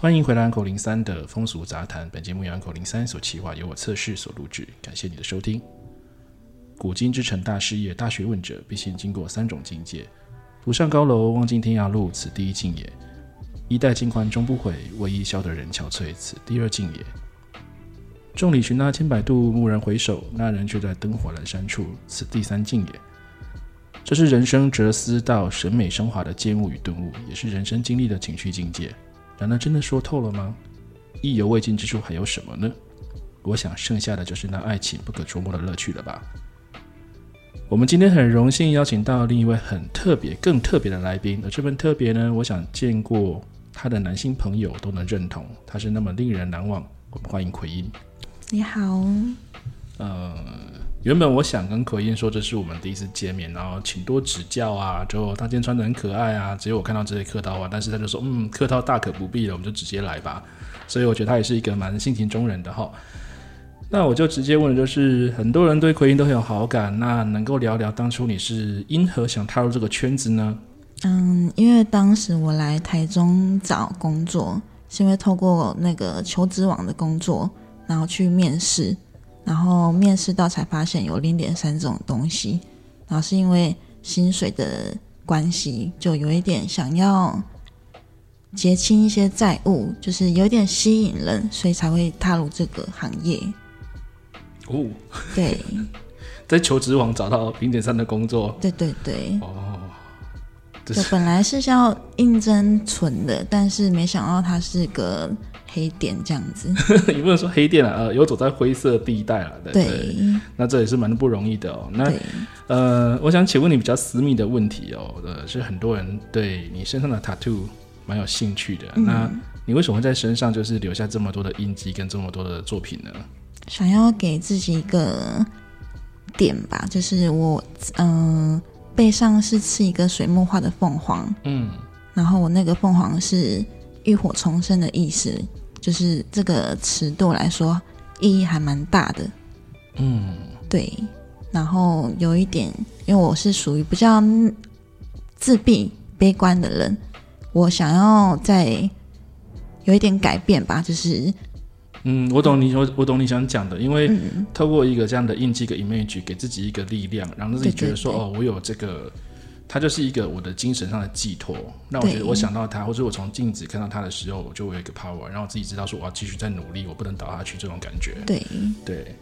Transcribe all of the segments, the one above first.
欢迎回来，Uncle 零三的风俗杂谈。本节目由 Uncle 零三所企划，由我测试所录制。感谢你的收听。古今之成大事业，大学问者必先经过三种境界：甫上高楼，望尽天涯路，此第一境也；衣带渐宽终不悔，为伊消得人憔悴，此第二境也；众里寻他千百度，蓦然回首，那人却在灯火阑珊处，此第三境也。这是人生哲思到审美升华的见悟与顿悟，也是人生经历的情绪境界。然而，真的说透了吗？意犹未尽之处还有什么呢？我想，剩下的就是那爱情不可捉摸的乐趣了吧。我们今天很荣幸邀请到另一位很特别、更特别的来宾，而这份特别呢，我想见过他的男性朋友都能认同，他是那么令人难忘。我们欢迎奎因。你好。呃。原本我想跟奎因说，这是我们第一次见面，然后请多指教啊。就他今天穿得很可爱啊，只有我看到这些客套话，但是他就说，嗯，客套大可不必了，我们就直接来吧。所以我觉得他也是一个蛮性情中人的哈。那我就直接问，就是很多人对奎因都很有好感，那能够聊聊当初你是因何想踏入这个圈子呢？嗯，因为当时我来台中找工作，是因为透过那个求职网的工作，然后去面试。然后面试到才发现有零点三这种东西，然后是因为薪水的关系，就有一点想要结清一些债务，就是有点吸引人，所以才会踏入这个行业。哦，对，在求职网找到零点三的工作。对对对。哦，就本来是要应征存的，但是没想到它是个。黑店这样子，也不能说黑店啊，呃，有走在灰色地带了，对，对，那这也是蛮不容易的哦。那呃，我想请问你比较私密的问题哦，呃，是很多人对你身上的 tattoo 蛮有兴趣的，嗯。那你为什么会在身上就是留下这么多的印记跟这么多的作品呢？想要给自己一个点吧，就是我嗯、呃、背上是刺一个水墨画的凤凰，嗯，然后我那个凤凰是浴火重生的意思。就是这个词对我来说意义还蛮大的，嗯，对。然后有一点，因为我是属于比较自闭、悲观的人，我想要再有一点改变吧。就是，嗯，我懂你，我我懂你想讲的，因为透过一个这样的印记、一个 image，给自己一个力量，让自己觉得说，对对对，哦，我有这个。它就是一个我的精神上的寄托。那我觉得我想到它，或者我从镜子看到它的时候，我就会有一个 power，让我自己知道说我要继续再努力，我不能倒下去这种感觉。对对，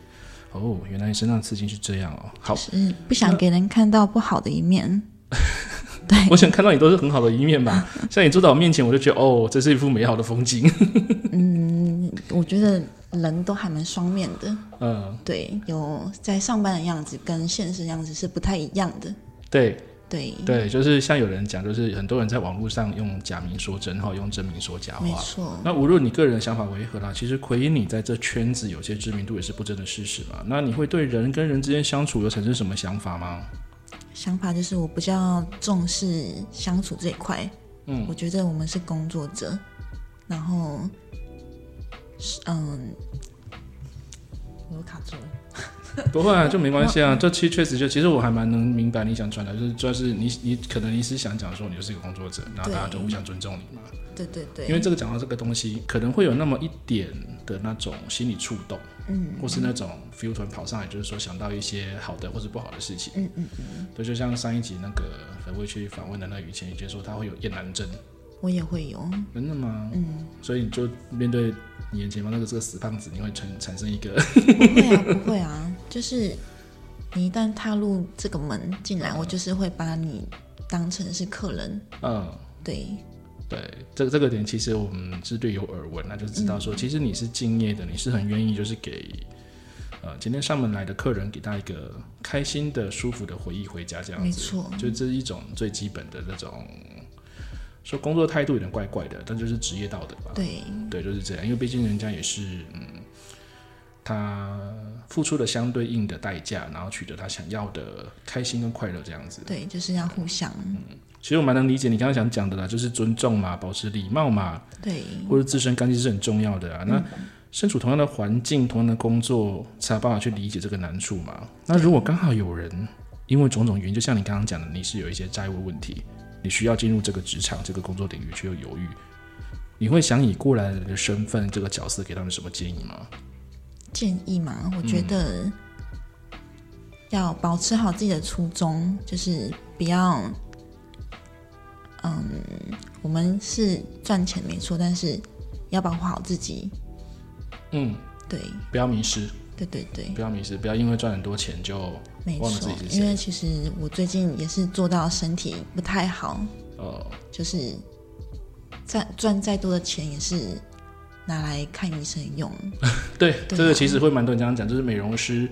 哦，原来你身上刺青是这样哦。好，是不想给人看到不好的一面。对，我想看到你都是很好的一面吧。像你坐在我面前，我就觉得哦，这是一幅美好的风景。嗯，我觉得人都还蛮双面的。嗯，对，有在上班的样子跟现实的样子是不太一样的。对。对对，就是像有人讲，就是很多人在网络上用假名说真话，用真名说假话。没错。那无论你个人的想法为何啦，其实奎因你在这圈子有些知名度也是不争的事实嘛。那你会对人跟人之间相处有产生什么想法吗？想法就是我比较重视相处这一块。嗯，我觉得我们是工作者，然后，嗯，我又卡住了。不会啊，就没关系啊。这其实确实就，其实我还蛮能明白你想传达，就是主要是你你可能你是想讲说你就是一个工作者，然后大家就互相尊重你嘛。对对对。因为这个讲到这个东西，可能会有那么一点的那种心理触动，嗯，或是那种 feel 突然跑上来，就是说想到一些好的或是不好的事情，嗯嗯嗯。对，就像上一集那个粉薇去访问的那雨前，也就是说他会有厌男症。我也会有。真的吗？嗯。所以你就面对你眼前方那个这个死胖子，你会产产生一个？不会啊，不会啊。就是你一旦踏入这个门进来，我就是会把你当成是客人。嗯，对，对，这个这个点其实我们是略有耳闻，那就知道说，其实你是敬业的，你是很愿意就是给呃今天上门来的客人给他一个开心的、舒服的回忆回家这样子。没错，就这是一种最基本的那种说工作态度有点怪怪的，但就是职业道德吧。对，对，就是这样，因为毕竟人家也是嗯。他付出了相对应的代价，然后取得他想要的开心跟快乐，这样子。对，就是要互相。嗯，其实我蛮能理解你刚刚想讲的啦，就是尊重嘛，保持礼貌嘛，对，或者自身干净是很重要的啊。嗯、那身处同样的环境，同样的工作，才有办法去理解这个难处嘛。那如果刚好有人因为种种原因，就像你刚刚讲的，你是有一些债务问题，你需要进入这个职场、这个工作领域，却又犹豫，你会想以过来人的身份这个角色给他们什么建议吗？建议嘛，我觉得要保持好自己的初衷，就是不要，嗯，我们是赚钱没错，但是要保护好自己。嗯，对，不要迷失。对对对，不要迷失，不要因为赚很多钱就忘了自己是谁。因为其实我最近也是做到身体不太好，哦，就是赚赚再多的钱也是拿来看医生用。对，对啊，这个其实会蛮多人这样讲，就是美容师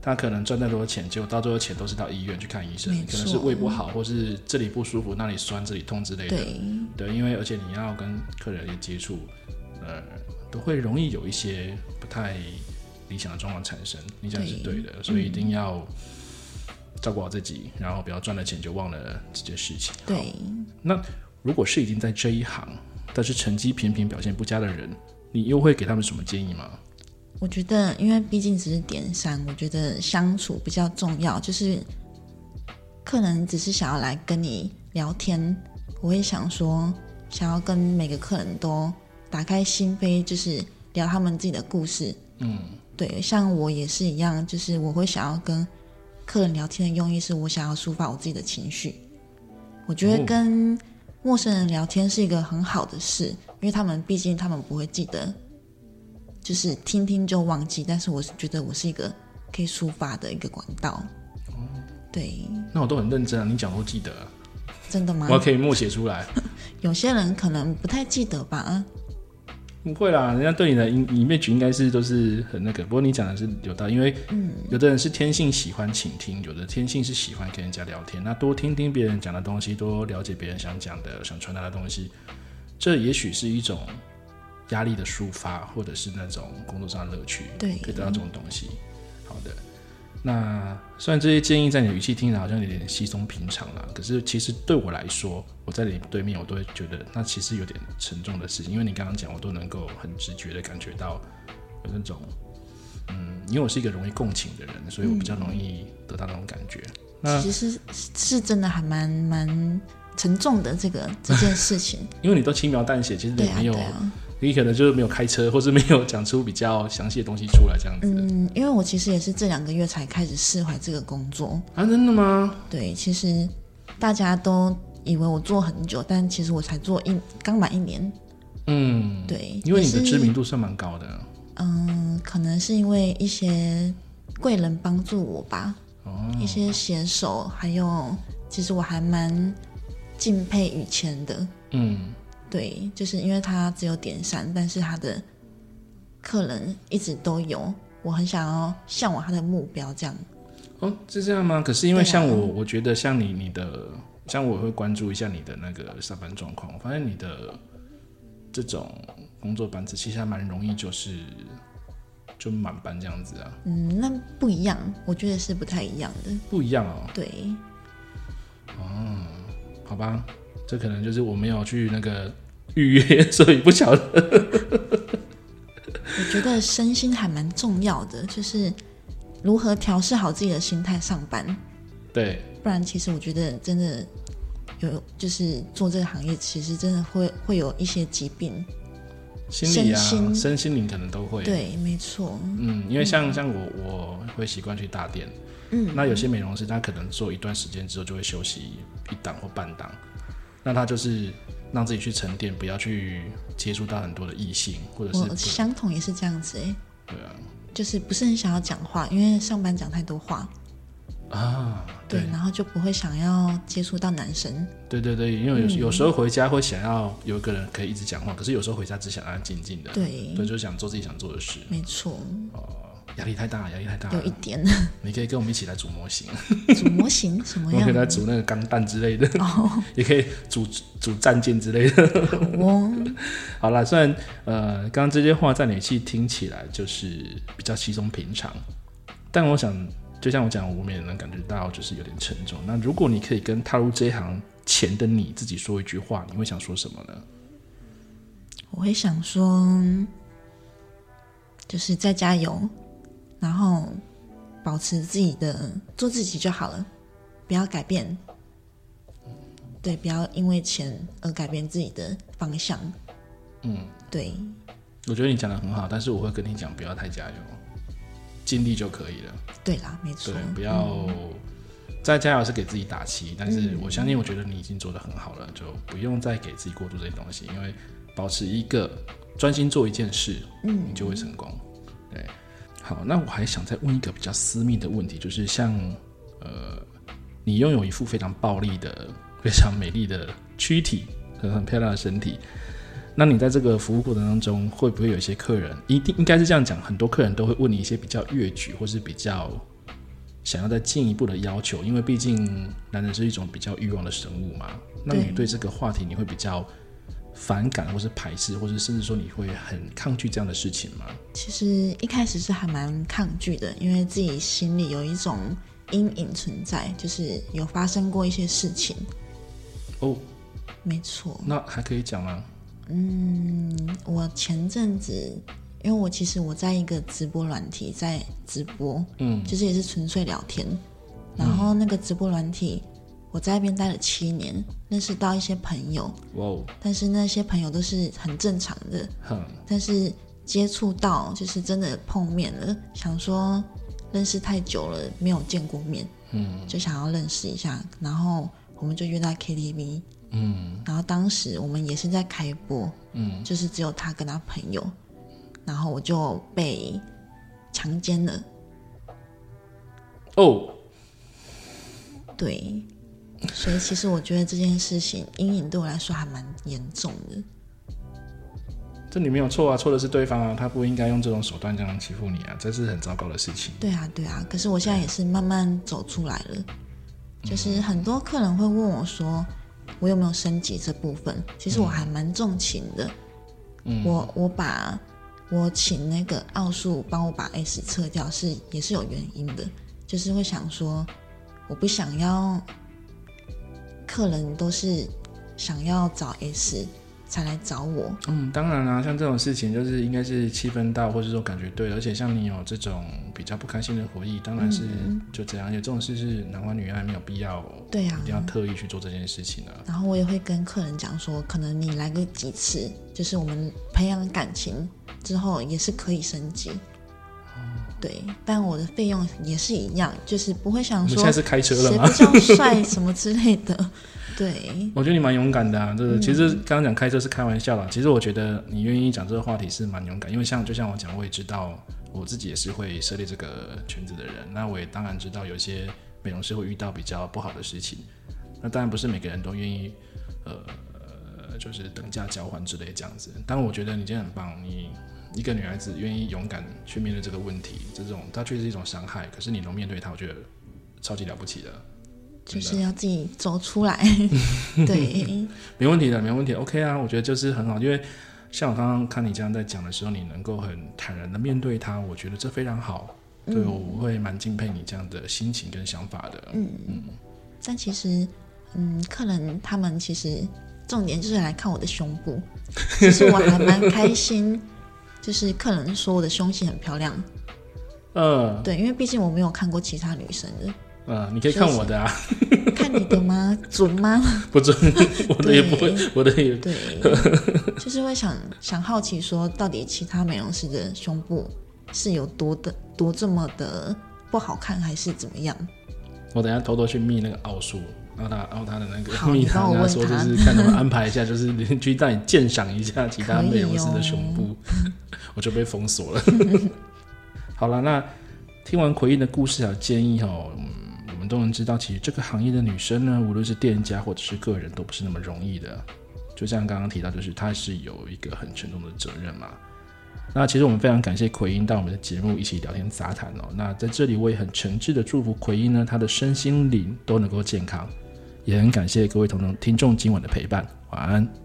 他可能赚再多的钱，结果到最后钱都是到医院去看医生，可能是胃不好，或是这里不舒服，那里酸，这里痛之类的。对，对，因为而且你要跟客人也接触，呃，都会容易有一些不太。理想的状况产生，你讲是对的，对，所以一定要照顾好自己，嗯，然后不要赚了钱就忘了这件事情。对，那如果是已经在这一行，但是成绩频频表现不佳的人，你又会给他们什么建议吗？我觉得，因为毕竟只是点三，我觉得相处比较重要。就是客人只是想要来跟你聊天，我会想说，想要跟每个客人都打开心扉，就是聊他们自己的故事。嗯。对，像我也是一样，就是我会想要跟客人聊天的用意是我想要抒发我自己的情绪。我觉得跟陌生人聊天是一个很好的事，因为他们毕竟他们不会记得，就是听听就忘记。但是我是觉得我是一个可以抒发的一个管道。对。那我都很认真啊，你讲都记得。真的吗？我可以默写出来。有些人可能不太记得吧。不会啦，人家对你的 image 应该是都是很那个。不过你讲的是有道理，因为有的人是天性喜欢倾听，有的天性是喜欢跟人家聊天。那多听听别人讲的东西，多了解别人想讲的、想传达的东西，这也许是一种压力的抒发，或者是那种工作上的乐趣。对，可以得到这种东西。好的。那虽然这些建议在你的语气听着好像有点稀松平常了，可是其实对我来说，我在你对面，我都会觉得那其实有点沉重的事情。因为你刚刚讲，我都能够很直觉的感觉到有那种，嗯，因为我是一个容易共情的人，所以我比较容易得到那种感觉。嗯、那其实是真的还蛮蛮沉重的这个这件事情，因为你都轻描淡写，其实你没有。你可能就是没有开车，或是没有讲出比较详细的东西出来，这样子。嗯，因为我其实也是这两个月才开始释怀这个工作啊，真的吗？对，其实大家都以为我做很久，但其实我才做一刚满一年。嗯，对，因为你的知名度算蛮高的。嗯，可能是因为一些贵人帮助我吧，哦，一些写手，还有其实我还蛮敬佩雨谦的。嗯。对，就是因为他只有点三，但是他的客人一直都有，我很想要向往他的目标，这样。哦，是这样吗？可是因为像我，啊、我觉得像你，你的像我会关注一下你的那个上班状况，我发现你的这种工作班次其实还蛮容易，就是就满班这样子啊。嗯，那不一样，我觉得是不太一样的。不一样哦。对。哦，好吧，这可能就是我没有去那个。预约，所以不晓得。我觉得身心还蛮重要的，就是如何调试好自己的心态上班。对，不然其实我觉得真的有，就是做这个行业，其实真的会会有一些疾病，心理啊、身心、身心灵可能都会。对，没错。嗯，因为像、嗯、像我，我会习惯去大店。嗯，那有些美容师他可能做一段时间之后就会休息一档或半档，那他就是。让自己去沉淀，不要去接触到很多的异性，或者是我相同也是这样子哎。对啊，就是不是很想要讲话，因为上班讲太多话啊。对，对，然后就不会想要接触到男生。对对对，因为有有时候回家会想要有一个人可以一直讲话，可是有时候回家只想安安静静的。对，对，就想做自己想做的事。没错。哦。压力太大，压力太大。有一点。你可以跟我们一起来组模型。组模型 什么样？我们可以来组那个钢弹之类的。哦。也可以组组战舰之类的。好哦。好了，虽然呃，刚刚这些话在你气听起来就是比较稀松平常，但我想，就像我讲，我们也能感觉到就是有点沉重。那如果你可以跟踏入这一行前的你自己说一句话，你会想说什么呢？我会想说，就是再加油。然后保持自己的，做自己就好了，不要改变。对，不要因为钱而改变自己的方向。嗯，对。我觉得你讲的很好，但是我会跟你讲，不要太加油，尽力就可以了。对啦，没错。对，不要、嗯、再加油是给自己打气，但是我相信，我觉得你已经做的很好了，就不用再给自己过度这些东西，因为保持一个专心做一件事，嗯，你就会成功。对，好，那我还想再问一个比较私密的问题，就是像呃，你拥有一副非常暴力的、非常美丽的躯体和很漂亮的身体。那你在这个服务过程当中，会不会有一些客人，一定应该是这样讲，很多客人都会问你一些比较越矩，或是比较想要再进一步的要求，因为毕竟男人是一种比较欲望的生物嘛。那你对这个话题，你会比较反感，或是排斥，或是甚至说你会很抗拒这样的事情吗？其实一开始是还蛮抗拒的，因为自己心里有一种阴影存在，就是有发生过一些事情。哦，没错。那还可以讲吗？嗯，我前阵子，因为我其实我在一个直播软体在直播，嗯，就是也是纯粹聊天。然后那个直播软体，我在那边待了七年，认识到一些朋友，哇哦！但是那些朋友都是很正常的，哼。但是接触到就是真的碰面了，想说认识太久了没有见过面，嗯，就想要认识一下，然后我们就约在 KTV。嗯，然后当时我们也是在开播，嗯，就是只有他跟他朋友，然后我就被强奸了。哦，对，所以其实我觉得这件事情阴影对我来说还蛮严重的。这你没有错啊，错的是对方啊，他不应该用这种手段这样欺负你啊，这是很糟糕的事情。对啊，对啊，可是我现在也是慢慢走出来了，就是很多客人会问我说。我有没有升级这部分？其实我还蛮重情的。嗯，我我把我请那个奥数帮我把 S 撤掉，是也是有原因的，就是会想说，我不想要客人都是想要找 S。才来找我。嗯，当然啦、啊，像这种事情就是应该是气氛到，或者说感觉对，而且像你有这种比较不开心的回忆，当然是就这样。有、嗯、这种事是男欢女爱，没有必要，对啊，一定要特意去做这件事情的、啊。然后我也会跟客人讲说，可能你来个几次，就是我们培养感情之后，也是可以升级。嗯、对，但我的费用也是一样，就是不会想说现在是开车了吗？谁比较帅什么之类的。对，我觉得你蛮勇敢的啊！这个其实刚刚讲开车是开玩笑啦。其实我觉得你愿意讲这个话题是蛮勇敢，因为像就像我讲，我也知道我自己也是会涉猎这个圈子的人。那我也当然知道有些美容师会遇到比较不好的事情。那当然不是每个人都愿意，呃，就是等价交换之类这样子。但我觉得你今天很棒，你一个女孩子愿意勇敢去面对这个问题，这种它确实是一种伤害，可是你能面对它，我觉得超级了不起的。就是要自己走出来，对，没问题的，没问题，OK 啊，我觉得就是很好，因为像我刚刚看你这样在讲的时候，你能够很坦然的面对它，我觉得这非常好，对，嗯、我会蛮敬佩你这样的心情跟想法的，嗯。嗯。但其实，嗯，客人他们其实重点就是来看我的胸部，其实我还蛮开心，就是客人说我的胸型很漂亮，嗯，对，因为毕竟我没有看过其他女生的。嗯，你可以看我的啊，看你的吗？准吗？不准，我的也不会，我的也对，就是会想想好奇说，到底其他美容师的胸部是有多的多这么的不好看，还是怎么样？我等下偷偷去密那个奥数，然后他然后他的那个密他跟他说，就是看他们安排一下，就是去带你鉴赏一下其他美容师的胸部，哦、我就被封锁了。好了，那听完奎因的故事还有建议哦。都能知道，其实这个行业的女生呢，无论是店家或者是个人，都不是那么容易的。就像刚刚提到，就是她是有一个很沉重的责任嘛。那其实我们非常感谢奎因到我们的节目一起聊天杂谈哦。那在这里，我也很诚挚的祝福奎因呢，她的身心灵都能够健康。也很感谢各位同众听众今晚的陪伴，晚安。